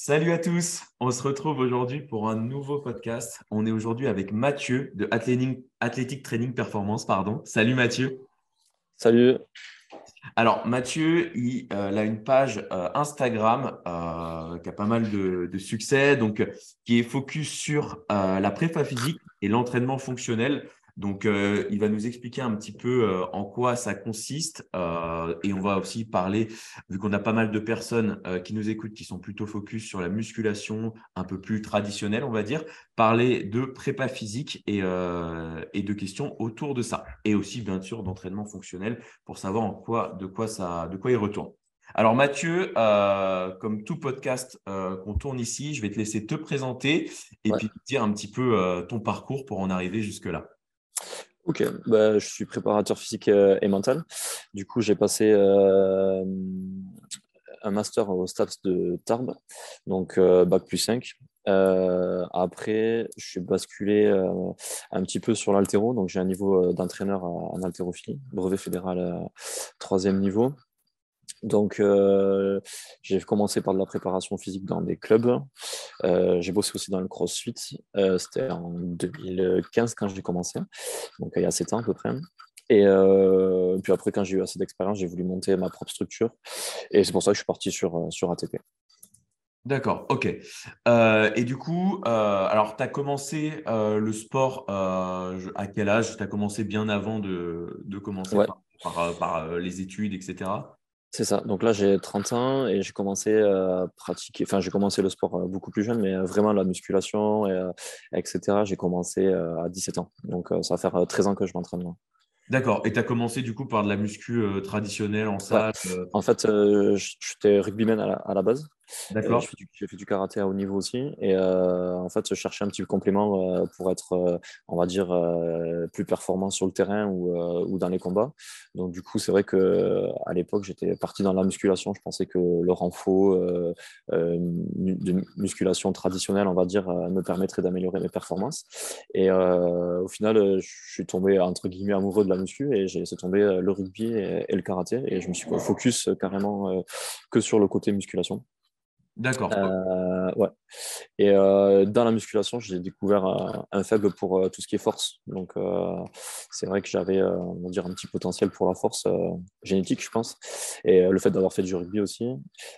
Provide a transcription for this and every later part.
Salut à tous, on se retrouve aujourd'hui pour un nouveau podcast. On est aujourd'hui avec Mathieu de Athletic, Training Performance. Pardon. Salut Mathieu. Salut. Alors Mathieu, il, euh, a une page euh, Instagram euh, qui a pas mal de, de, succès, donc qui est focus sur la prépa physique et l'entraînement fonctionnel. Donc, euh, il va nous expliquer un petit peu euh, en quoi ça consiste. Euh, et on va aussi parler, vu qu'on a pas mal de personnes qui nous écoutent, qui sont plutôt focus sur la musculation un peu plus traditionnelle, on va dire, parler de prépa physique et, et de questions autour de ça. Et aussi, bien sûr, d'entraînement fonctionnel pour savoir en quoi, de, quoi ça, de quoi il retourne. Alors Mathieu, comme tout podcast qu'on tourne ici, je vais te laisser te présenter et puis dire un petit peu ton parcours pour en arriver jusque-là. Ok, bah, je suis préparateur physique euh, et mental. Du coup, j'ai passé euh, un master au STAPS de Tarbes, donc euh, bac plus 5. après, je suis basculé un petit peu sur l'altéro, donc j'ai un niveau d'entraîneur en haltérophilie, brevet fédéral troisième niveau. Donc, euh, j'ai commencé par de la préparation physique dans des clubs. Euh, j'ai bossé aussi dans le CrossFit. Euh, c'était en 2015 quand j'ai commencé, donc il y a 7 ans à peu près. Et puis après, quand j'ai eu assez d'expérience, j'ai voulu monter ma propre structure. Et c'est pour ça que je suis parti sur, sur ATP. D'accord, ok. et du coup, alors tu as commencé le sport à quel âge? Tu as commencé bien avant de, de commencer par, les études, etc. C'est ça. Donc là, j'ai 30 ans et j'ai commencé à pratiquer, enfin, j'ai commencé le sport euh, beaucoup plus jeune, mais euh, vraiment la musculation, et, euh, etc. J'ai commencé à 17 ans. Donc ça va faire 13 ans que je m'entraîne. D'accord. Et tu as commencé du coup par de la muscu traditionnelle en salle En fait, j'étais rugbyman à la base. D'accord. J'ai fait, du karaté à haut niveau aussi. Et euh, en fait, je cherchais un petit complément euh, pour être, euh, on va dire, plus performant sur le terrain ou, ou dans les combats. Donc, du coup, c'est vrai qu'à l'époque, j'étais parti dans la musculation. Je pensais que le renfort de musculation traditionnelle, on va dire, me permettrait d'améliorer mes performances. Et au final, je suis tombé, entre guillemets, amoureux de la muscu et j'ai laissé tomber le rugby et, et, le karaté. Et je me suis focus carrément que sur le côté musculation. D'accord. Euh, ouais. Et euh, dans la musculation, j'ai découvert un, faible pour euh, tout ce qui est force. Donc, c'est vrai que j'avais, on un petit potentiel pour la force génétique, je pense. Et le fait d'avoir fait du rugby aussi.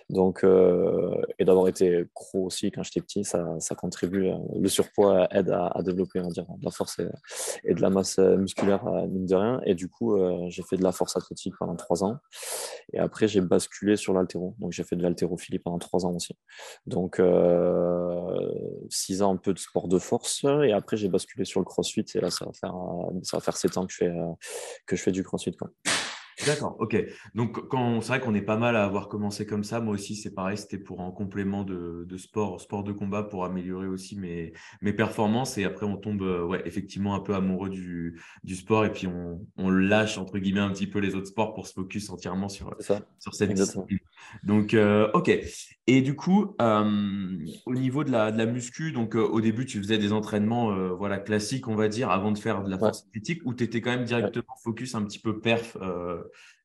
Donc, et d'avoir été gros aussi quand j'étais petit, ça, contribue. le surpoids aide à, développer, on de la force et, de la masse musculaire, mine de rien. Et du coup, j'ai fait de la force athlétique pendant trois ans. Et après, j'ai basculé sur l'altéro. Donc, j'ai fait de l'haltérophilie pendant trois ans aussi. Donc, euh, six ans un peu de sport de force. Et après, j'ai basculé sur le crossfit. Et là, ça va faire, ça va faire sept ans que je fais, euh, que je fais du crossfit. D'accord, ok. Donc, c'est vrai qu'on est pas mal à avoir commencé comme ça. Moi aussi, c'est pareil, c'était pour un complément de, sport, sport de combat pour améliorer aussi mes, mes performances. Et après, on tombe euh, ouais, effectivement un peu amoureux du, du sport et puis on, on, lâche, entre guillemets, un petit peu les autres sports pour se focus entièrement sur, sur cette discipline. Donc, euh, ok. Et du coup, euh, au niveau de la, de la muscu, donc au début, tu faisais des entraînements voilà, classiques, on va dire, avant de faire de la force critique ou tu étais quand même directement focus un petit peu perf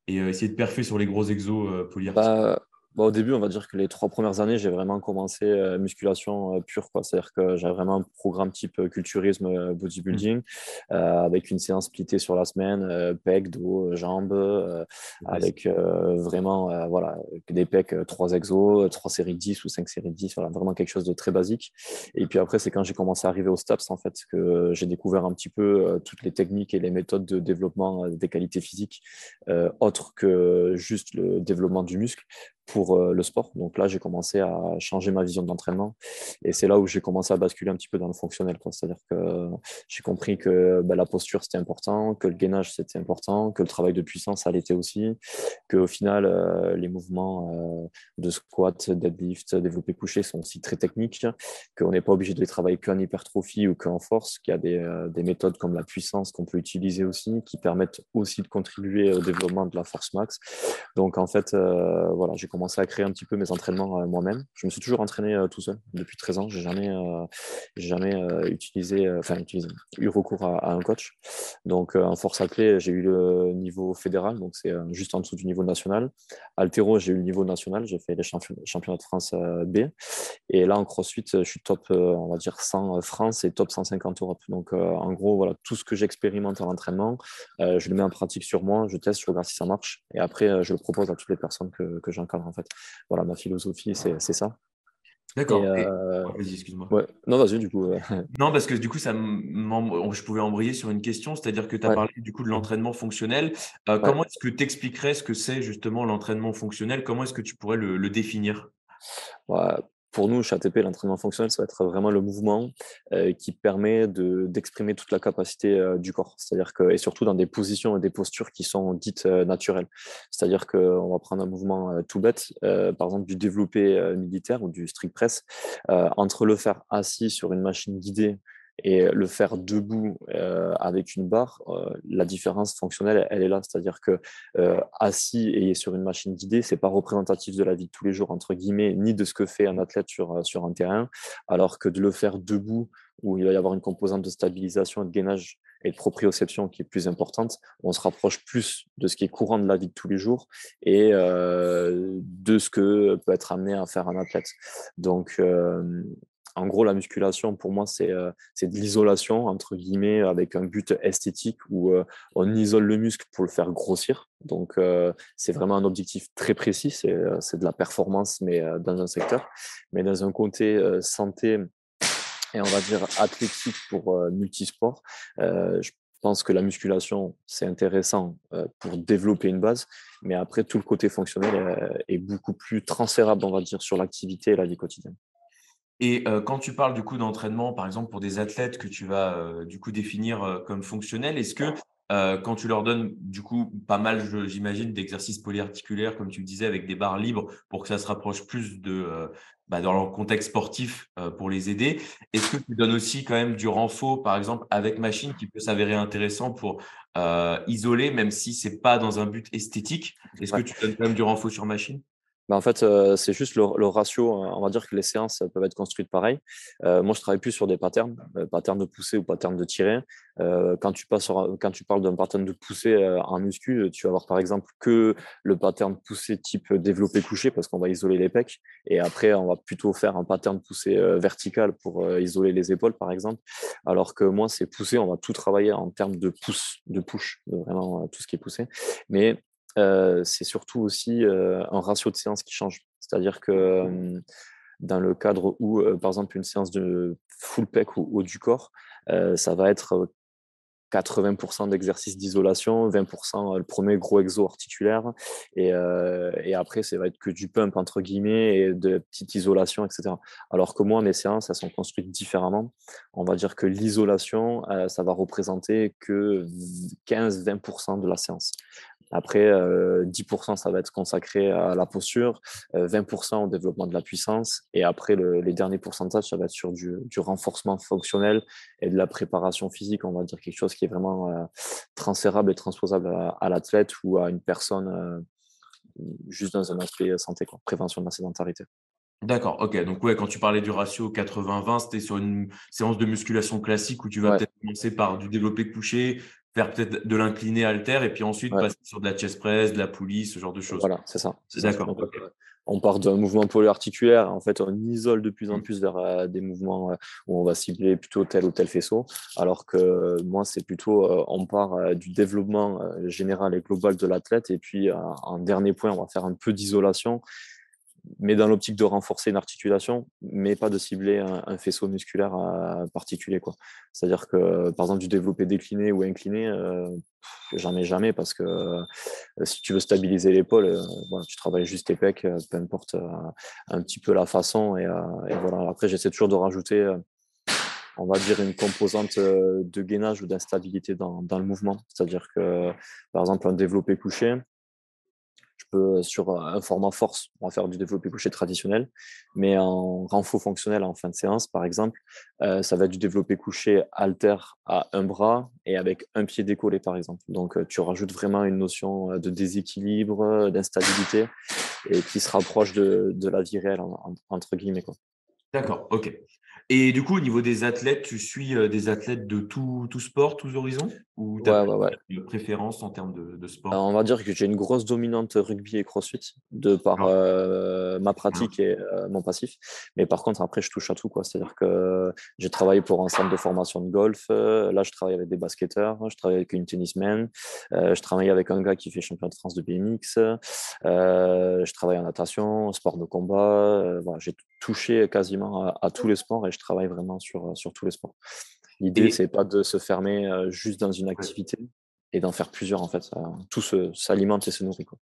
et euh, essayer de perfer sur les gros exos euh, polyarticulés bah, au début, on va dire que les trois premières années, j'ai vraiment commencé euh, musculation euh, pure. C'est-à-dire que j'avais vraiment un programme type euh, culturisme, bodybuilding, avec une séance splittée sur la semaine, pec, dos, jambes, avec vraiment voilà, des pecs, trois exos, trois séries de 10 ou cinq séries de 10, voilà, vraiment quelque chose de très basique. Et puis après, c'est quand j'ai commencé à arriver au STAPS, en fait, que j'ai découvert un petit peu toutes les techniques et les méthodes de développement des qualités physiques, autres que juste le développement du muscle pour euh, le sport. Donc là, j'ai commencé à changer ma vision de l'entraînement et c'est là où j'ai commencé à basculer un petit peu dans le fonctionnel. C'est-à-dire que j'ai compris que ben, la posture, c'était important, que le gainage, c'était important, que le travail de puissance, ça l'était aussi, qu'au final, euh, les mouvements euh, de squat, deadlift, développé couché sont aussi très techniques, qu'on n'est pas obligé de les travailler qu'en hypertrophie ou qu'en force, qu'il y a des, des méthodes comme la puissance qu'on peut utiliser aussi, qui permettent aussi de contribuer au développement de la force max. Donc en fait, voilà, j'ai commencé à créer un petit peu mes entraînements moi-même. Je me suis toujours entraîné tout seul depuis 13 ans. Je n'ai jamais, jamais utilisé, enfin, utilisé, eu recours à, un coach. Donc, en force clé, j'ai eu le niveau fédéral, donc c'est juste en dessous du niveau national. Altéro, j'ai eu le niveau national. J'ai fait les championnats de France B. Et là, en crossfit, je suis top, on va dire, 100 France et top 150 Europe. Donc, en gros, voilà, tout ce que j'expérimente en entraînement, je le mets en pratique sur moi, je teste, je regarde si ça marche. Et après, je le propose à toutes les personnes que, que j'encadre, en fait. Voilà, ma philosophie, c'est ça. D'accord. Euh... excuse-moi. Non, vas-y, du coup. non, parce que du coup, ça je pouvais embrayer sur une question, c'est-à-dire que tu as parlé du coup de l'entraînement fonctionnel. Euh, comment est-ce que tu expliquerais ce que c'est justement l'entraînement fonctionnel? Comment est-ce que tu pourrais le, le définir? Pour nous, chez ATP, l'entraînement fonctionnel, ça va être vraiment le mouvement euh, qui permet d'exprimer toute la capacité euh, du corps. C'est-à-dire que, et surtout dans des positions et des postures qui sont dites euh, naturelles. C'est-à-dire qu'on va prendre un mouvement tout bête, par exemple du développé militaire ou du strict press, entre le faire assis sur une machine guidée et le faire debout euh, avec une barre, euh, la différence fonctionnelle, elle, est là. C'est-à-dire que euh, assis et sur une machine guidée, c'est pas représentatif de la vie de tous les jours entre guillemets, ni de ce que fait un athlète sur sur un terrain, alors que de le faire debout, où il va y avoir une composante de stabilisation et de gainage et de proprioception qui est plus importante, on se rapproche plus de ce qui est courant de la vie de tous les jours et de ce que peut être amené à faire un athlète. Donc en gros, la musculation, pour moi, euh, c'est de l'isolation, entre guillemets, avec un but esthétique où euh, on isole le muscle pour le faire grossir. Donc, euh, c'est vraiment un objectif très précis, c'est de la performance, mais dans un secteur. Mais dans un côté santé et on va dire athlétique pour multisport, je pense que la musculation, c'est intéressant pour développer une base, mais après, tout le côté fonctionnel est beaucoup plus transférable, on va dire, sur l'activité et la vie quotidienne. Et quand tu parles du coup d'entraînement, par exemple pour des athlètes que tu vas du coup définir comme fonctionnels, est-ce que quand tu leur donnes du coup pas mal, j'imagine, d'exercices polyarticulaires, comme tu disais, avec des barres libres pour que ça se rapproche plus de bah, dans leur contexte sportif pour les aider, est-ce que tu donnes aussi quand même du renfort, par exemple, avec machine qui peut s'avérer intéressant pour isoler, même si c'est pas dans un but esthétique? Est-ce que tu donnes quand même du renfort sur machine? Bah, en fait, c'est juste le, ratio. Hein. On va dire que les séances peuvent être construites pareil. moi, je travaille plus sur des patterns, patterns de poussée ou patterns de tirer. quand, tu passes quand tu parles d'un pattern de poussée en muscu, tu vas avoir par exemple que le pattern poussé type développé couché parce qu'on va isoler les pecs. Et après, on va plutôt faire un pattern poussé vertical pour isoler les épaules, par exemple. Alors que moi, c'est poussé, on va tout travailler en termes de pouce, de push, vraiment tout ce qui est poussé. Mais c'est surtout aussi un ratio de séance qui change. C'est-à-dire que dans le cadre où, par exemple, une séance de full pec ou haut du corps, ça va être 80% d'exercice d'isolation, 20% le premier gros exo articulaire, et, et, après, ça va être que du pump, entre guillemets, et de petite isolation, etc. Alors que moi, mes séances, elles sont construites différemment. On va dire que l'isolation, ça va représenter que 15-20% de la séance. Après, 10%, ça va être consacré à la posture, 20% au développement de la puissance. Et après, les derniers pourcentages, ça va être sur du, renforcement fonctionnel et de la préparation physique. On va dire quelque chose qui est vraiment transférable et transposable à, l'athlète ou à une personne juste dans un aspect santé, quoi, prévention de la sédentarité. D'accord, ok. Donc, ouais, quand tu parlais du ratio 80-20, c'était sur une séance de musculation classique où tu vas peut-être commencer par du développé couché, faire peut-être de l'incliné alter et puis ensuite passer sur de la chest press, de la poulie, ce genre de choses. Voilà, c'est ça. D'accord. Euh, on part d'un mouvement polyarticulaire, en fait, on isole de plus en mmh. plus vers euh, des mouvements euh, où on va cibler plutôt tel ou tel faisceau, alors que moi, c'est plutôt, on part du développement général et global de l'athlète, et puis en dernier point, on va faire un peu d'isolation mais dans l'optique de renforcer une articulation, mais pas de cibler un, faisceau musculaire euh, particulier. C'est-à-dire que, par exemple, du développé décliné ou incliné, euh, j'en ai jamais parce que euh, si tu veux stabiliser l'épaule, tu travailles juste tes pecs, peu importe un petit peu la façon. Et, voilà. Après, j'essaie toujours de rajouter on va dire, une composante de gainage ou d'instabilité dans, dans, le mouvement. C'est-à-dire que, par exemple, un développé couché, peux, sur un format force, on va faire du développé couché traditionnel, mais en renfort fonctionnel en fin de séance, par exemple, ça va être du développé couché alter à un bras et avec un pied décollé, par exemple. Donc, tu rajoutes vraiment une notion de déséquilibre, d'instabilité et qui se rapproche de, de la vie réelle, entre guillemets. D'accord, ok. Et du coup, au niveau des athlètes, tu suis des athlètes de tout, tout sport, tous horizons? Ou tu as une préférence en termes de, sport? On va dire que j'ai une grosse dominante rugby et crossfit de par ah. Ma pratique et mon passif. Mais par contre, après, je touche à tout. C'est-à-dire que j'ai travaillé pour un centre de formation de golf. là, je travaille avec des basketteurs. Je travaille avec une tennisman. je travaille avec un gars qui fait champion de France de BMX. je travaille en natation, sport de combat. voilà, j'ai touché quasiment à, à tous les sports et je travaille vraiment sur, euh, sur tous les sports. L'idée, c'est pas de se fermer euh, juste dans une activité et d'en faire plusieurs, en fait. tout s'alimente et se nourrit. Quoi.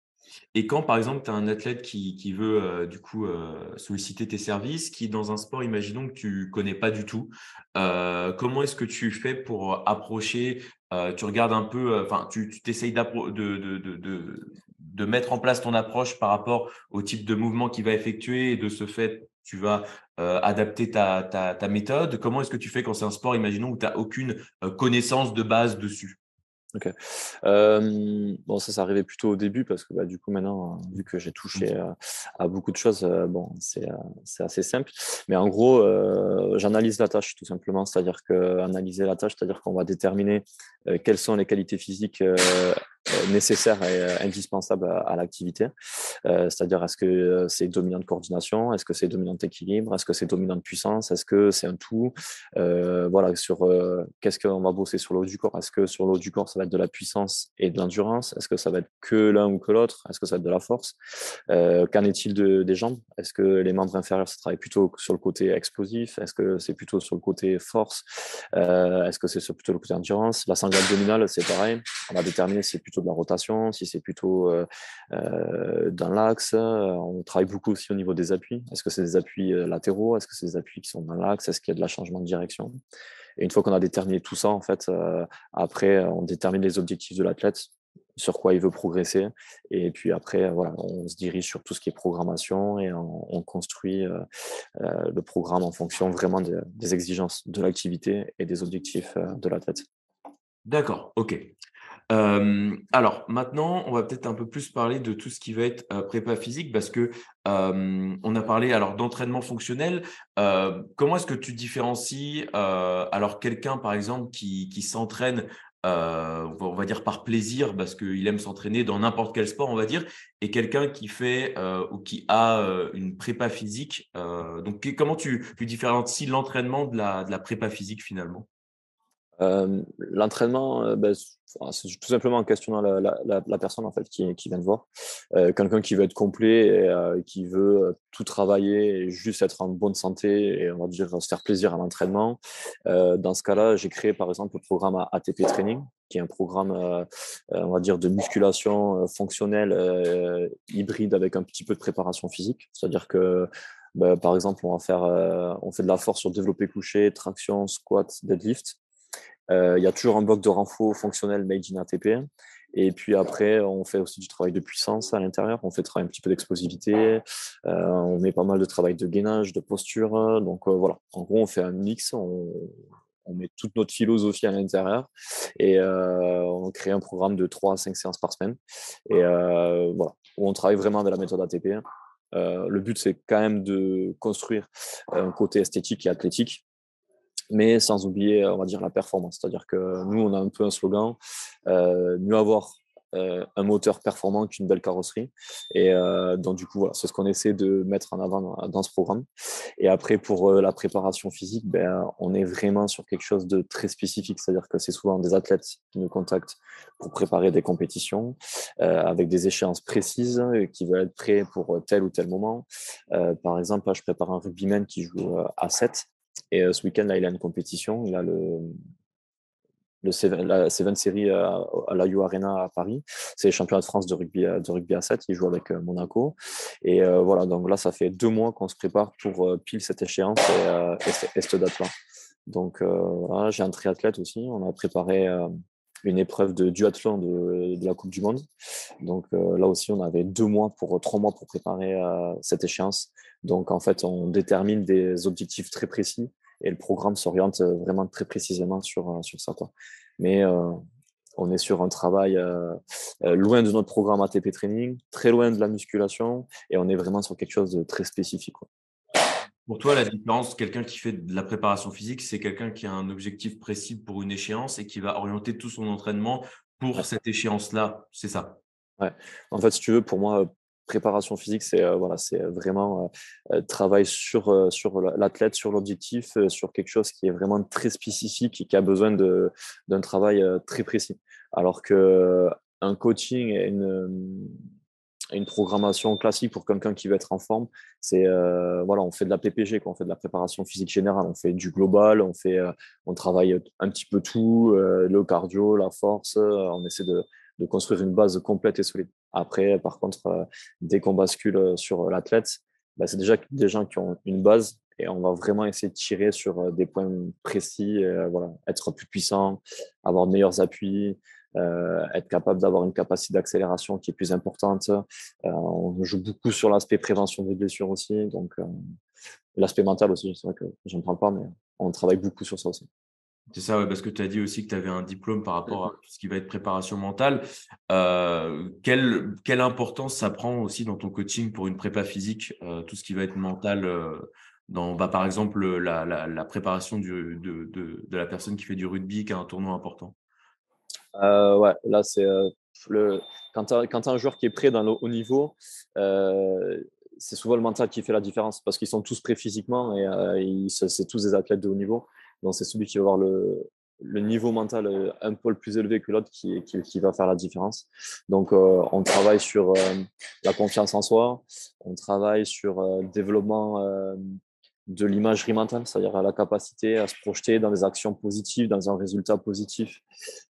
Et quand, par exemple, tu as un athlète qui, veut euh, du coup solliciter tes services, qui dans un sport, imaginons que tu connais pas du tout, comment est-ce que tu fais pour approcher Tu regardes un peu, tu t'essayes de, mettre en place ton approche par rapport au type de mouvement qu'il va effectuer et de ce fait, tu vas euh, adapter ta, ta, méthode? Comment est-ce que tu fais quand c'est un sport, imaginons, où tu n'as aucune euh, connaissance de base dessus? Ok. bon, ça, ça arrivait plutôt au début parce que bah, du coup, maintenant, vu que j'ai touché mmh. à, beaucoup de choses, bon, c'est assez simple. Mais en gros, j'analyse la tâche tout simplement. C'est-à-dire que analyser la tâche, c'est-à-dire qu'on va déterminer quelles sont les qualités physiques euh, nécessaire et euh, indispensable à, l'activité. Euh, c'est-à-dire, est-ce que c'est dominant de coordination? Est-ce que c'est dominant d'équilibre? Est-ce que c'est dominant de puissance? Est-ce que c'est un tout? Voilà, sur qu'est-ce qu'on va bosser sur le haut du corps? Est-ce que sur le haut du corps, ça va être de la puissance et de l'endurance? Est-ce que ça va être que l'un ou que l'autre? Est-ce que ça va être de la force? Qu'en est-il de, des jambes? Est-ce que les membres inférieurs, ça travaille plutôt sur le côté explosif? Est-ce que c'est plutôt sur le côté force? Est-ce que c'est plutôt le côté endurance? La sangle abdominale, c'est pareil. On va déterminer si c'est plutôt de la rotation, si c'est plutôt euh, euh, dans l'axe. On travaille beaucoup aussi au niveau des appuis. Est-ce que c'est des appuis euh, latéraux? Est-ce que c'est des appuis qui sont dans l'axe? Est-ce qu'il y a de la changement de direction? Et une fois qu'on a déterminé tout ça, en fait, après, on détermine les objectifs de l'athlète sur quoi il veut progresser. Et puis après, voilà, on se dirige sur tout ce qui est programmation et on, construit le programme en fonction vraiment des exigences de l'activité et des objectifs de l'athlète. D'accord, ok alors maintenant, on va peut-être un peu plus parler de tout ce qui va être prépa physique parce que on a parlé alors d'entraînement fonctionnel. comment est-ce que tu différencies alors quelqu'un par exemple qui, s'entraîne on va dire par plaisir parce qu'il aime s'entraîner dans n'importe quel sport, on va dire, et quelqu'un qui fait ou qui a une prépa physique. donc, comment tu, tu différencies l'entraînement de la, de la prépa physique finalement? L'entraînement, ben, c'est tout simplement en questionnant la, personne en fait qui, vient de voir. Euh, quelqu'un qui veut être complet et euh, qui veut euh, tout travailler et juste être en bonne santé et on va dire se faire plaisir à l'entraînement. dans ce cas-là, j'ai créé par exemple le programme ATP Training, qui est un programme, on va dire, de musculation fonctionnelle hybride avec un petit peu de préparation physique. C'est-à-dire que bah, par exemple, on va faire, on fait de la force sur développé couché, traction, squat, deadlift. Euh, il y a toujours un bloc de renfort fonctionnel made in ATP. Et puis après, on fait aussi du travail de puissance à l'intérieur. On fait un petit peu d'explosivité. Euh, on met pas mal de travail de gainage, de posture. Donc euh, voilà, en gros, on fait un mix. On, met toute notre philosophie à l'intérieur et on crée un programme de 3 à 5 séances par semaine. Et voilà, où on travaille vraiment de la méthode ATP. le but, c'est quand même de construire un côté esthétique et athlétique mais sans oublier, on va dire, la performance. C'est-à-dire que nous, on a un peu un slogan, euh, mieux avoir euh, un moteur performant qu'une belle carrosserie. Et euh, donc, du coup, voilà, c'est ce qu'on essaie de mettre en avant dans, ce programme. Et après, pour la préparation physique, ben, on est vraiment sur quelque chose de très spécifique. C'est-à-dire que c'est souvent des athlètes qui nous contactent pour préparer des compétitions avec des échéances précises, qui veulent être prêts pour tel ou tel moment. par exemple, je prépare un rugbyman qui joue à 7 et euh, ce week-end, là, il a une compétition. Il a le, Seven, la Seven Series à, la U Arena à Paris. C'est le championnat de France de rugby, de rugby à 7. Il joue avec euh, Monaco. Et euh, voilà, donc là, ça fait deux mois qu'on se prépare pour pile cette échéance et, cette date-là. Donc j'ai un triathlète aussi. On a préparé une épreuve de duathlon de, de, la Coupe du Monde. Donc là aussi, on avait deux mois pour trois mois pour préparer cette échéance. Donc en fait, on détermine des objectifs très précis et le programme s'oriente vraiment très précisément sur, sur ça. Quoi. Mais on est sur un travail loin de notre programme ATP Training, très loin de la musculation, et on est vraiment sur quelque chose de très spécifique. Pour toi, la différence, quelqu'un qui fait de la préparation physique, c'est quelqu'un qui a un objectif précis pour une échéance et qui va orienter tout son entraînement pour cette échéance-là. C'est ça? Ouais. En fait, si tu veux, pour moi, préparation physique, c'est euh, voilà, c'est vraiment euh, euh, travail sur, sur l'athlète, sur l'objectif, sur quelque chose qui est vraiment très spécifique et qui a besoin d'un travail très précis. Alors que un coaching et une, une programmation classique pour quelqu'un qui veut être en forme, c'est euh, voilà, on fait de la PPG, quoi, on fait de la préparation physique générale, on fait du global, on fait, euh, on travaille un petit peu tout, euh, le cardio, la force, on essaie de, de, construire une base complète et solide. Après, par contre, dès qu'on bascule sur l'athlète, bah, c'est déjà des gens qui ont une base et on va vraiment essayer de tirer sur des points précis, voilà, être plus puissant, avoir de meilleurs appuis, euh, être capable d'avoir une capacité d'accélération qui est plus importante. Euh, on joue beaucoup sur l'aspect prévention des blessures aussi, donc euh, l'aspect mental aussi, c'est vrai que je ne parle pas, mais on travaille beaucoup sur ça aussi. C'est ça, parce que tu as dit aussi que tu avais un diplôme par rapport à tout ce qui va être préparation mentale. quelle, quelle, importance ça prend aussi dans ton coaching pour une prépa physique, tout ce qui va être mental dans, bah, par exemple, la, la, la préparation du, de, de, de, la personne qui fait du rugby, qui a un tournoi important? Euh, ouais, là, c'est euh, le quand tu as, un joueur qui est prêt dans le haut niveau, euh, c'est souvent le mental qui fait la différence parce qu'ils sont tous prêts physiquement et c'est tous des athlètes de haut niveau. Donc, c'est celui qui va avoir le, le niveau mental un peu plus élevé que l'autre qui, qui, va faire la différence. Donc, on travaille sur la confiance en soi, on travaille sur le développement de l'imagerie mentale, c'est-à-dire la capacité à se projeter dans des actions positives, dans un résultat positif.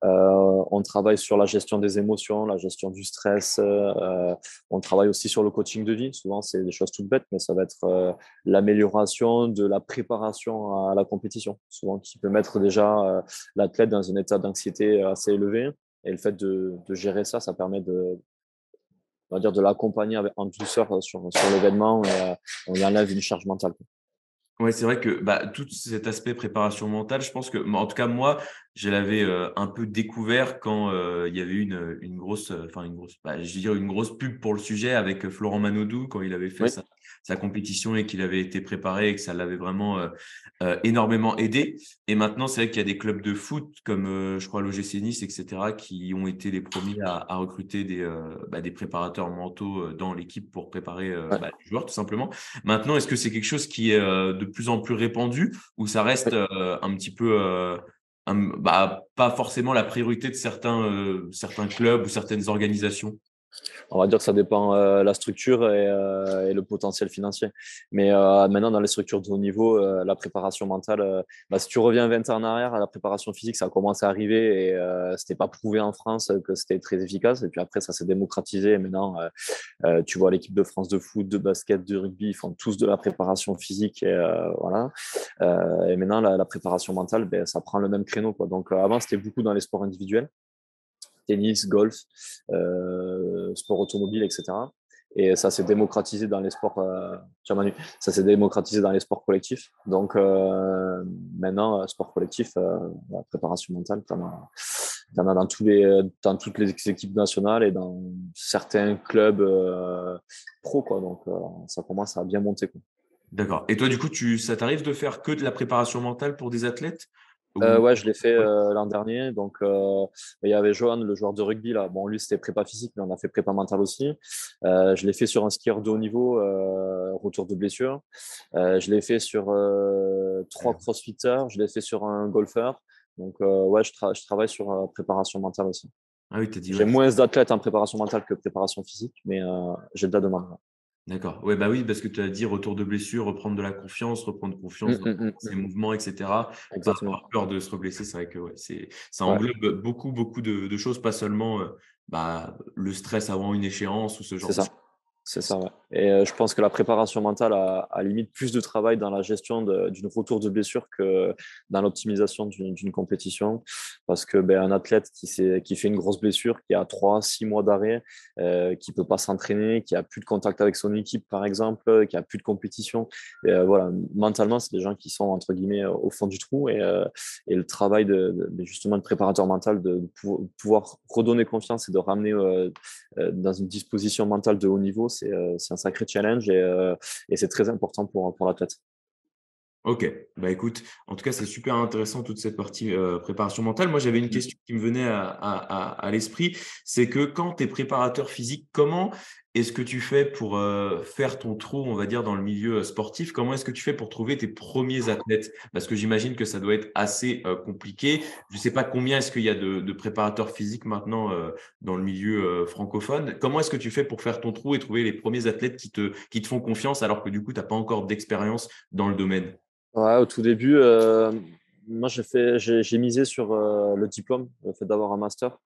Euh, on travaille sur la gestion des émotions, la gestion du stress. Euh, on travaille aussi sur le coaching de vie. Souvent, c'est des choses toutes bêtes, mais ça va être euh, l'amélioration de la préparation à la compétition. Souvent, qui peut mettre déjà l'athlète dans un état d'anxiété assez élevé. Et le fait de, gérer ça, ça permet de, on va dire de l'accompagner en douceur sur, sur l'événement et on enlève une charge mentale. Oui, c'est vrai que bah, tout cet aspect préparation mentale, je pense que, en tout cas, moi, je l'avais euh, un peu découvert quand euh, il y avait une, une grosse, euh, enfin, une grosse, bah, je veux une grosse pub pour le sujet avec Florent Manodou quand il avait fait ça sa compétition et qu'il avait été préparé et que ça l'avait vraiment euh, euh, énormément aidé. Et maintenant, c'est vrai qu'il y a des clubs de foot comme euh, je crois l'OGC Nice, etc., qui ont été les premiers à, à recruter des, bah, des préparateurs mentaux dans l'équipe pour préparer bah, les joueurs, tout simplement. Maintenant, est-ce que c'est quelque chose qui est de plus en plus répandu ou ça reste un petit peu bah, pas forcément la priorité de certains, certains clubs ou certaines organisations? On va dire que ça dépend euh, la structure et, euh, le potentiel financier. Mais euh, maintenant, dans les structures de haut niveau, euh, la préparation mentale, bah, si tu reviens 20 ans en arrière, la préparation physique, ça a commencé à arriver et c'était pas prouvé en France que c'était très efficace. Et puis après, ça s'est démocratisé. Et maintenant, tu vois l'équipe de France de foot, de basket, de rugby, ils font tous de la préparation physique. Et, voilà. et maintenant, la, préparation mentale, ben, ça prend le même créneau. Donc avant, c'était beaucoup dans les sports individuels tennis, golf, sport automobile, etc. Et ça s'est démocratisé dans les sports, euh, ça s'est démocratisé dans les sports collectifs. Donc euh, maintenant, euh, sport collectif, la préparation mentale, tu en, as dans, les, dans toutes les équipes nationales et dans certains clubs pro. Donc ça commence à bien monter. D'accord. Et toi, du coup, tu, ça t'arrive de faire que de la préparation mentale pour des athlètes? Euh, ouais, je l'ai fait euh, l'an dernier. Donc, euh, il y avait Johan, le joueur de rugby. Là. Bon, lui, c'était prépa physique, mais on a fait prépa mentale aussi. Euh, je l'ai fait sur un skieur de haut niveau, euh, retour de blessure. je l'ai fait sur trois crossfitters. Je l'ai fait sur un golfeur. Donc, ouais, je, je, travaille sur préparation mentale aussi. Ah oui. J'ai moins d'athlètes en préparation mentale que préparation physique, mais j'ai de la demande. D'accord. Ouais, bah oui, parce que tu as dit retour de blessure, reprendre de la confiance, reprendre confiance mmh, dans mmh, ses mmh, mouvements, etc. Exactement. Pas avoir peur de se reblesser, c'est vrai que ouais, c'est, ça englobe beaucoup, beaucoup de, de, choses, pas seulement euh, bah, le stress avant une échéance ou ce genre de choses. C'est ça, ouais. Et euh, je pense que la préparation mentale a, limite plus de travail dans la gestion d'une retour de blessure que dans l'optimisation d'une compétition. Parce que ben, athlète qui, qui fait une grosse blessure, qui a 3, 6 mois d'arrêt, euh, qui ne peut pas s'entraîner, qui a plus de contact avec son équipe, par exemple, qui a plus de compétition, euh, voilà, mentalement, c'est des gens qui sont, entre guillemets, au fond du trou. Et, et le travail de, justement de préparateur mental, de, pouvoir redonner confiance et de ramener dans une disposition mentale de haut niveau, c'est un sacré challenge et, euh, et c'est très important pour, pour l'athlète. Ok, bah écoute, en tout cas, c'est super intéressant toute cette partie euh, préparation mentale. Moi, j'avais une mmh. question qui me venait à, à, à l'esprit, c'est que quand tu es préparateur physique, comment est-ce que tu fais pour euh, faire ton trou, on va dire, dans le milieu sportif? Comment est-ce que tu fais pour trouver tes premiers athlètes? Parce que j'imagine que ça doit être assez compliqué. Je ne sais pas combien est-ce qu'il y a de, préparateurs physiques maintenant dans le milieu francophone. Comment est-ce que tu fais pour faire ton trou et trouver les premiers athlètes qui te, qui te font confiance alors que du coup, tu n'as pas encore d'expérience dans le domaine? Ouais, au tout début, euh, moi, j'ai, misé sur euh, le diplôme, le fait d'avoir un master.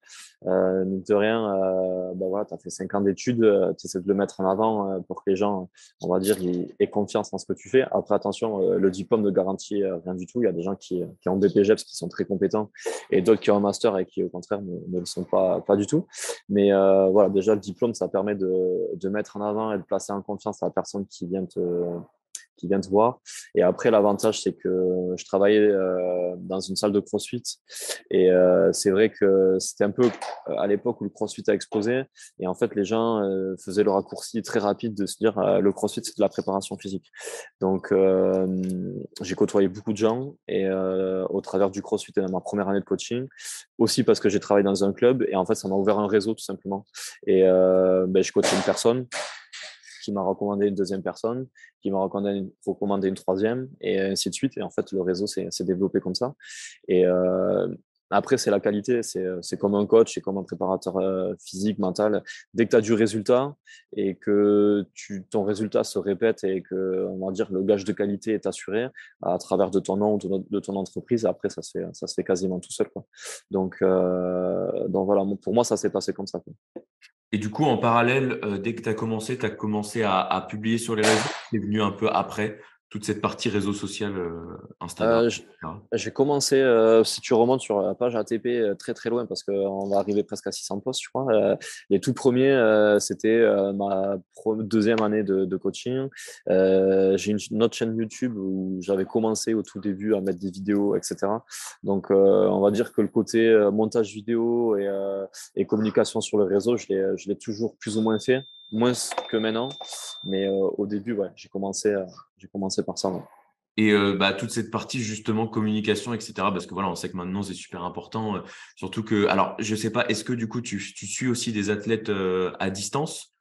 Euh, de rien, euh, bah voilà, tu as fait cinq ans d'études, euh, tu essaies de le mettre en avant pour que les gens, on va dire, aient confiance en ce que tu fais. Après, attention, le diplôme ne garantit rien du tout. Il y a des gens qui, qui ont BPGEPS qui sont très compétents et d'autres qui ont un master et qui, au contraire, ne, le sont pas, pas du tout. Mais voilà, déjà, le diplôme, ça permet de, de mettre en avant et de placer en confiance la personne qui vient te qui vient te voir. Et après, l'avantage, c'est que je travaillais euh, dans une salle de CrossFit. Et euh, c'est vrai que c'était un peu euh, à l'époque où le CrossFit a explosé. Et en fait, les gens faisaient le raccourci très rapide de se dire le CrossFit, c'est de la préparation physique. Donc, j'ai côtoyé beaucoup de gens. Et au travers du CrossFit et dans ma première année de coaching, aussi parce que j'ai travaillé dans un club. Et en fait, ça m'a ouvert un réseau, tout simplement. Et ben, je coachais une personne qui m'a recommandé une deuxième personne, qui m'a recommandé, une troisième, et ainsi de suite. Et en fait, le réseau s'est développé comme ça. Et euh, après, c'est la qualité, c'est comme un coach, c'est comme un préparateur euh, physique, mental. Dès que tu as du résultat et que ton résultat se répète et que, on va dire, le gage de qualité est assuré à travers de ton nom ou de ton entreprise, après, ça se fait, ça se fait quasiment tout seul. Donc, euh, voilà, pour moi, ça s'est passé comme ça. Et du coup, en parallèle, euh, dès que tu as commencé, tu as commencé à, publier sur les réseaux. C'est venu un peu après toute cette partie réseau social euh, Instagram euh, J'ai commencé, euh, si tu remontes sur la page ATP, très très loin parce qu'on va arriver presque à 600 posts, je crois. les tout premiers, c'était ma deuxième année de, coaching. J'ai une, autre chaîne YouTube où j'avais commencé au tout début à mettre des vidéos, etc. Donc, on va dire que le côté montage vidéo et, et communication sur le réseau, je l'ai toujours plus ou moins fait moins que maintenant. Mais euh, au début, ouais, j'ai commencé, euh, j'ai commencé par ça. Et euh, bah, toute cette partie justement communication, etc. Parce que voilà, on sait que maintenant c'est super important. surtout que, alors, je sais pas, est-ce que du coup tu, tu suis aussi des athlètes à distance?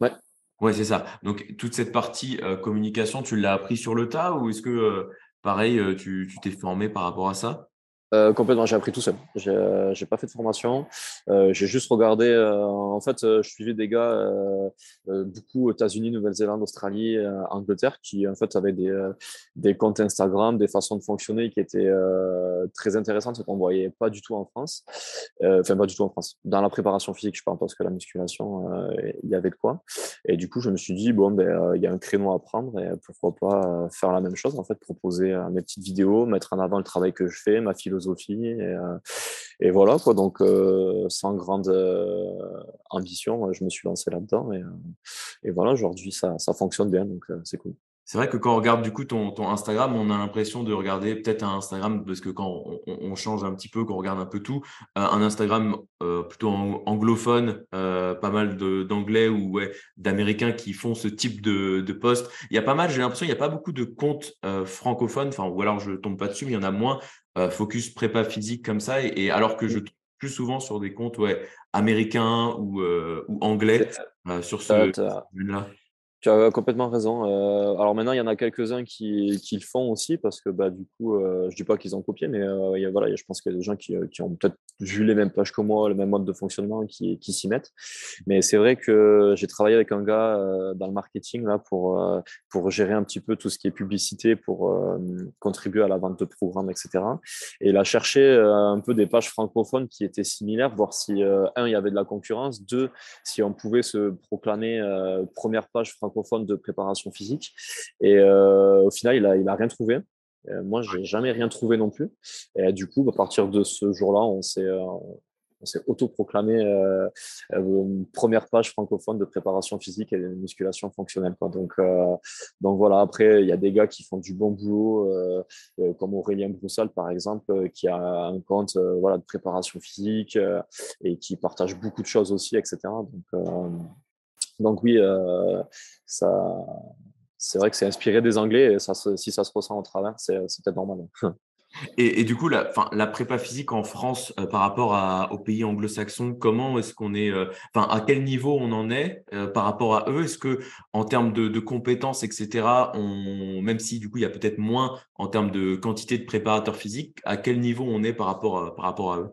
Ouais. Ouais, c'est ça. Donc toute cette partie communication, tu l'as appris sur le tas ou est-ce que pareil, tu t'es formé par rapport à ça? Euh, complètement, j'ai appris tout seul. J'ai euh, pas fait de formation. Euh, j'ai juste regardé. Euh, en fait, je suivais des gars beaucoup États-Unis, Nouvelle-Zélande, Australie, Angleterre, qui en fait avaient des, des comptes Instagram, des façons de fonctionner qui étaient très intéressantes qu'on voyait pas du tout en France. Enfin, pas du tout en France. Dans la préparation physique, je parle parce que la musculation, il y avait de quoi. Et du coup, je me suis dit bon, ben, il y a un créneau à prendre et pourquoi pas faire la même chose. En fait, proposer mes petites vidéos, mettre en avant le travail que je fais, ma philosophie et, euh, et voilà quoi. Donc euh, sans grande euh, ambition, je me suis lancé là-dedans et, voilà. Aujourd'hui, ça, ça fonctionne bien, donc c'est cool. C'est vrai que quand on regarde du coup ton, Instagram, on a l'impression de regarder peut-être un Instagram parce que quand on, change un petit peu, qu'on regarde un peu tout, un Instagram plutôt anglophone, pas mal d'anglais ou d'américains qui font ce type de, de post. Il y a pas mal, j'ai l'impression, il n'y a pas beaucoup de comptes francophones, enfin, ou alors je tombe pas dessus, mais il y en a moins focus prépa physique comme ça. Et, alors que je tombe plus souvent sur des comptes ouais, américains ou, euh, ou anglais euh, sur ce là tu as complètement raison. Euh, alors maintenant, il y en a quelques-uns qui, qui, le font aussi parce que bah, du coup, euh, je dis pas qu'ils ont copié, mais euh, voilà, je pense qu'il y a des gens qui, ont peut-être vu les mêmes pages que moi, le même mode de fonctionnement, qui, qui s'y mettent. Mais c'est vrai que j'ai travaillé avec un gars dans le marketing là pour pour gérer un petit peu tout ce qui est publicité, pour contribuer à la vente de programmes, etc. Et il a cherché un peu des pages francophones qui étaient similaires, voir si un il y avait de la concurrence, deux si on pouvait se proclamer première page francophone francophone de préparation physique. Et au final, il n'a il a rien trouvé. moi, je n'ai jamais rien trouvé non plus. Et du coup, à partir de ce jour-là, on s'est on s'est autoproclamé euh, euh première page francophone de préparation physique et de musculation fonctionnelle. Donc, euh, donc voilà, après, il y a des gars qui font du bon boulot, euh, comme Aurélien Broussal, par exemple, qui a un compte voilà, de préparation physique et qui partage beaucoup de choses aussi, etc. Donc, donc oui, ça, c'est vrai que c'est inspiré des Anglais et ça, si ça se ressent au travers, c'est peut-être normal. Et, du coup, la, la, prépa physique en France euh, par rapport à, aux pays anglo-saxons, comment est-ce qu'on est, euh, à quel niveau on en est euh, par rapport à eux? Est-ce que en termes de, compétences, etc., on, même si du coup il y a peut-être moins en termes de quantité de préparateurs physiques, à quel niveau on est par rapport, à, par rapport à eux?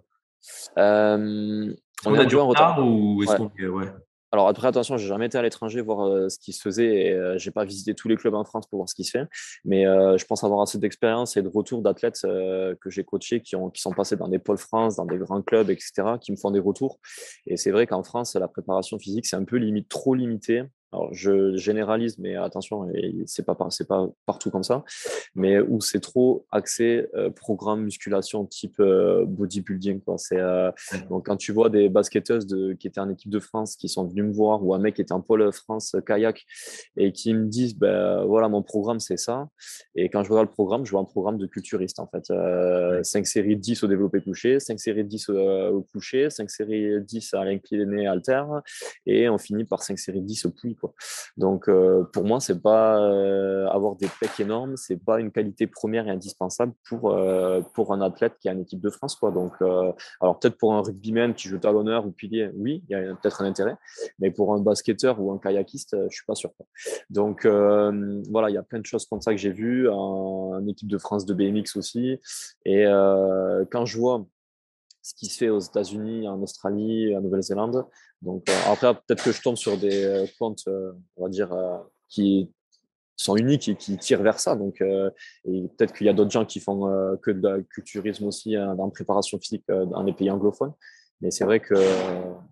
On, a du retard, ou est-ce qu'on est, ouais. Alors après, attention, j'ai jamais été à l'étranger voir ce qui se faisait et euh, j'ai pas visité tous les clubs en France pour voir ce qui se fait. Mais je pense avoir assez d'expérience et de retours d'athlètes que j'ai coachés qui, ont, qui sont passés dans des pôles France, dans des grands clubs, etc., qui me font des retours. Et c'est vrai qu'en France, la préparation physique, c'est un peu limite trop limité alors je généralise, mais attention, c'est pas c'est pas partout comme ça, mais où c'est trop axé euh, programme musculation type euh, bodybuilding quoi. C'est euh, donc quand tu vois des basketteuses de, qui étaient en équipe de France qui sont venus me voir ou un mec qui était en pôle France kayak et qui me disent ben voilà mon programme c'est ça et quand je vois le programme je vois un programme de culturiste en fait. 5 séries de 10 au développé couché 5 séries de 10 au, couché 5 séries de 10 à l'incliné alter et on finit par 5 séries de 10 au pouille donc, euh, pour moi, c'est pas euh, avoir des pecs énormes, c'est pas une qualité première et indispensable pour, euh, pour un athlète qui a une équipe de France. Donc, alors peut-être pour un rugbyman qui joue talonneur ou pilier, oui, il y a peut-être un intérêt, mais pour un basketteur ou un kayakiste, je suis pas sûr. Donc, voilà, il y a plein de choses comme ça que j'ai vues, en, équipe de France de BMX aussi. Et quand je vois ce qui se fait aux États-Unis, en Australie, en Nouvelle-Zélande. Donc euh, après, peut-être que je tombe sur des euh, comptes, euh, on va dire, qui sont uniques et qui tirent vers ça. Donc, et peut-être qu'il y a d'autres gens qui font que de culturisme aussi hein, dans la préparation physique dans les pays anglophones. Mais c'est vrai que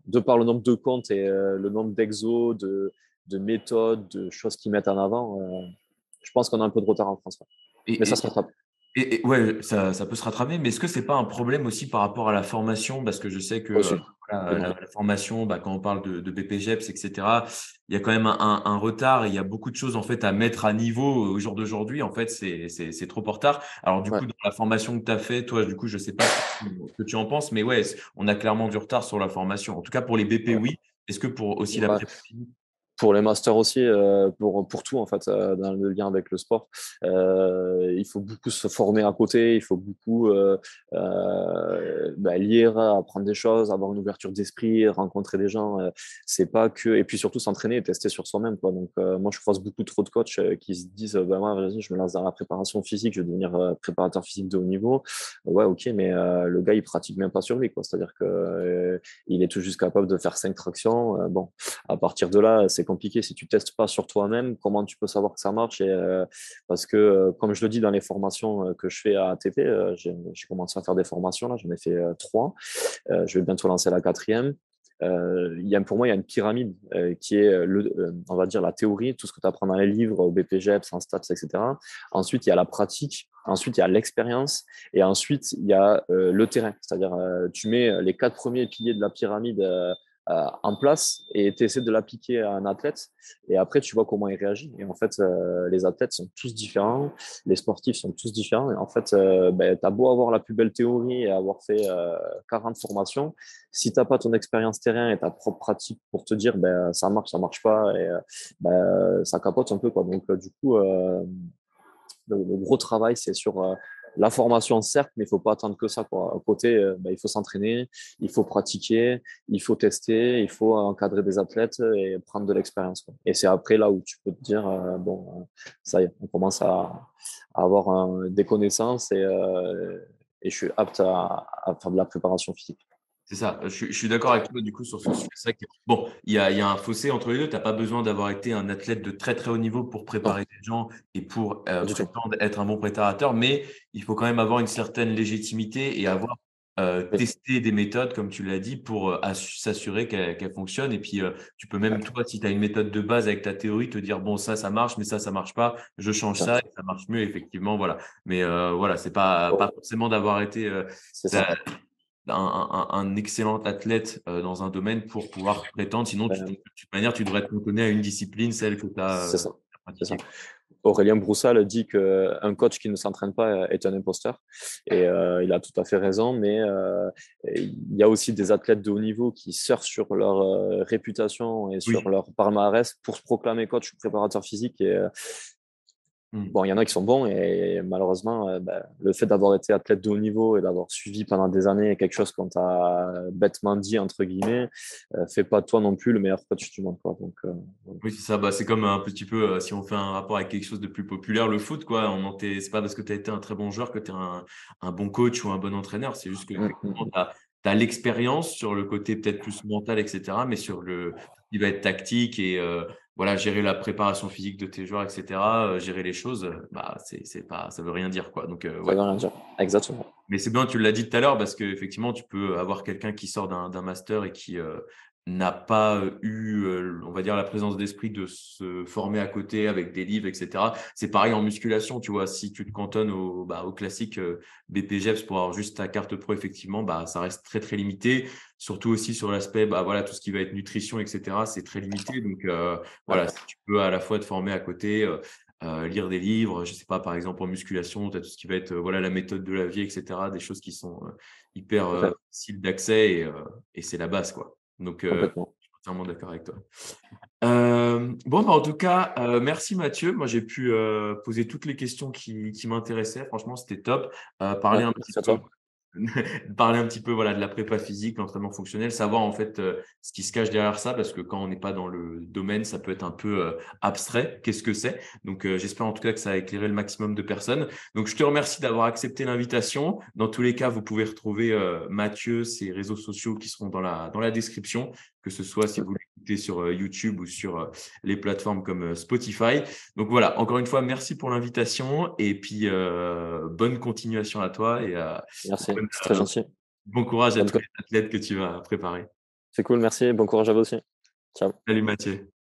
de par le nombre de comptes et le nombre d'exos, de, de, méthodes, de choses qu'ils mettent en avant, je pense qu'on a un peu de retard en France. Mais ça se rattrape. Et, ouais, ça, ça, peut se rattraper, mais est-ce que c'est pas un problème aussi par rapport à la formation? Parce que je sais que euh, la, formation, bah, quand on parle de, de BPGEPS, etc., il y a quand même un, un, retard. il y a beaucoup de choses en fait à mettre à niveau au jour d'aujourd'hui. En fait, c'est trop en retard. Alors du coup, dans la formation que tu as fait, toi, du coup, je sais pas ce que tu en penses, mais ouais, on a clairement du retard sur la formation. En tout cas, pour les BP, oui. Est-ce que pour aussi la prépa pour les masters aussi, euh, pour, pour tout en fait, euh, dans le lien avec le sport. Euh, il faut beaucoup se former à côté, il faut beaucoup bah, lire, apprendre des choses, avoir une ouverture d'esprit, rencontrer des gens. c'est pas que et puis surtout s'entraîner et tester sur soi-même. Quoi. Donc moi je croise beaucoup trop de coachs qui se disent bah, moi je me lance dans la préparation physique, je vais devenir préparateur physique de haut niveau. Ouais ok mais le gars il pratique même pas sur lui quoi. C'est-à-dire que il est tout juste capable de faire cinq tractions. bon à partir de là c'est compliqué si tu testes pas sur toi-même. Comment tu peux savoir que ça marche euh, Parce que, euh, comme je le dis dans les formations euh, que je fais à ATP, j'ai commencé à faire des formations, là, j'en ai fait trois. je vais bientôt lancer la quatrième. y a, pour moi, il y a une pyramide qui est, le, on va dire, la théorie, tout ce que tu apprends dans les livres, au BPGEPS, en stats, etc. Ensuite, il y a la pratique. Ensuite, il y a l'expérience. Et ensuite, il y a le terrain. C'est-à-dire, tu mets les quatre premiers piliers de la pyramide euh, en place et tu essaies de l'appliquer à un athlète et après tu vois comment il réagit. Et en fait, euh, les athlètes sont tous différents, les sportifs sont tous différents. Et en fait, euh, ben, tu as beau avoir la plus belle théorie et avoir fait 40 formations, si tu n'as pas ton expérience terrain et ta propre pratique pour te dire ben, ça marche, ça marche pas, et ben, ça capote un peu. Quoi. Donc, du coup, le, gros travail, c'est sur la formation, certes, mais il ne faut pas attendre que ça. Quoi. À côté, euh, bah, il faut s'entraîner, il faut pratiquer, il faut tester, il faut encadrer des athlètes et prendre de l'expérience. Et c'est après là où tu peux te dire, euh, bon, euh, ça y est, on commence à, avoir des connaissances et, je suis apte à faire de la préparation physique. C'est ça, je, suis d'accord avec toi du coup sur ce sujet. Bon, il y a, y a, un fossé entre les deux. Tu n'as pas besoin d'avoir été un athlète de très très haut niveau pour préparer des gens et pour euh, être un bon préparateur, mais il faut quand même avoir une certaine légitimité et avoir tester des méthodes, comme tu l'as dit, pour s'assurer qu'elles fonctionnent. Et puis, tu peux même, toi, si tu as une méthode de base avec ta théorie, te dire, bon, ça, ça marche, mais ça, ça marche pas, je change ça et ça marche mieux, effectivement. Voilà. Mais voilà, c'est pas, pas forcément d'avoir été un, excellent athlète dans un domaine pour pouvoir prétendre. Sinon, de toute manière, tu devrais te cantonner à une discipline, celle que tu as. C'est ça. Aurélien Broussal dit qu'un coach qui ne s'entraîne pas est un imposteur. Et euh, il a tout à fait raison, mais euh, il y a aussi des athlètes de haut niveau qui surfent sur leur euh, réputation et sur leur palmarès pour se proclamer coach ou préparateur physique. Et Mmh. Bon, il y en a qui sont bons et malheureusement, euh, bah, le fait d'avoir été athlète de haut niveau et d'avoir suivi pendant des années quelque chose qu'on t'a bêtement dit, entre guillemets, euh, fait pas toi non plus le meilleur coach du monde. Quoi. Donc, euh, Oui, c'est ça. Bah, c'est comme un petit peu, si on fait un rapport avec quelque chose de plus populaire, le foot. quoi. On c'est pas parce que tu as été un très bon joueur que tu es un, un, bon coach ou un bon entraîneur. C'est juste que mmh, mmh, tu as, l'expérience sur le côté peut-être plus mental, etc. Mais sur le il va être tactique et voilà, gérer la préparation physique de tes joueurs, etc., euh, gérer les choses, euh, bah, c'est, pas, ça veut rien dire. Quoi. Donc, euh, ouais. Ça veut rien dire, exactement. Mais c'est bien, tu l'as dit tout à l'heure, parce qu'effectivement, tu peux avoir quelqu'un qui sort d'un, master et qui, n'a pas eu, on va dire, la présence d'esprit de se former à côté avec des livres, etc. C'est pareil en musculation, tu vois, si tu te cantonnes au, bah, au classique BPGEPS pour avoir juste ta carte pro, effectivement, bah, ça reste très, très limité. Surtout aussi sur l'aspect, bah, voilà, tout ce qui va être nutrition, etc., c'est très limité. Donc, voilà, si tu peux à la fois te former à côté, lire des livres, je sais pas, par exemple, en musculation, tu as tout ce qui va être, voilà, la méthode de la vie, etc., des choses qui sont hyper faciles d'accès et, et c'est la base, quoi. Donc, euh, je suis entièrement d'accord avec toi. Euh, bon, bah, en tout cas, euh, merci Mathieu. Moi, j'ai pu poser toutes les questions qui, m'intéressaient. Franchement, c'était top. parler un petit peu parler un petit peu voilà, de la prépa physique, l'entraînement fonctionnel, savoir en fait euh, ce qui se cache derrière ça, parce que quand on n'est pas dans le domaine, ça peut être un peu euh, abstrait. Qu'est-ce que c'est? Donc, euh, j'espère en tout cas que ça a éclairé le maximum de personnes. Donc, je te remercie d'avoir accepté l'invitation. Dans tous les cas, vous pouvez retrouver Mathieu, ses réseaux sociaux qui seront dans la, dans la description que ce soit si vous sur euh, YouTube ou sur euh, les plateformes comme euh, Spotify. Donc voilà, encore une fois, merci pour l'invitation et puis bonne continuation à toi. Et, merci, c'est très gentil. Bon courage à tous les athlètes que tu vas préparer. C'est cool, merci. Bon courage à vous aussi. Ciao. Salut Mathieu.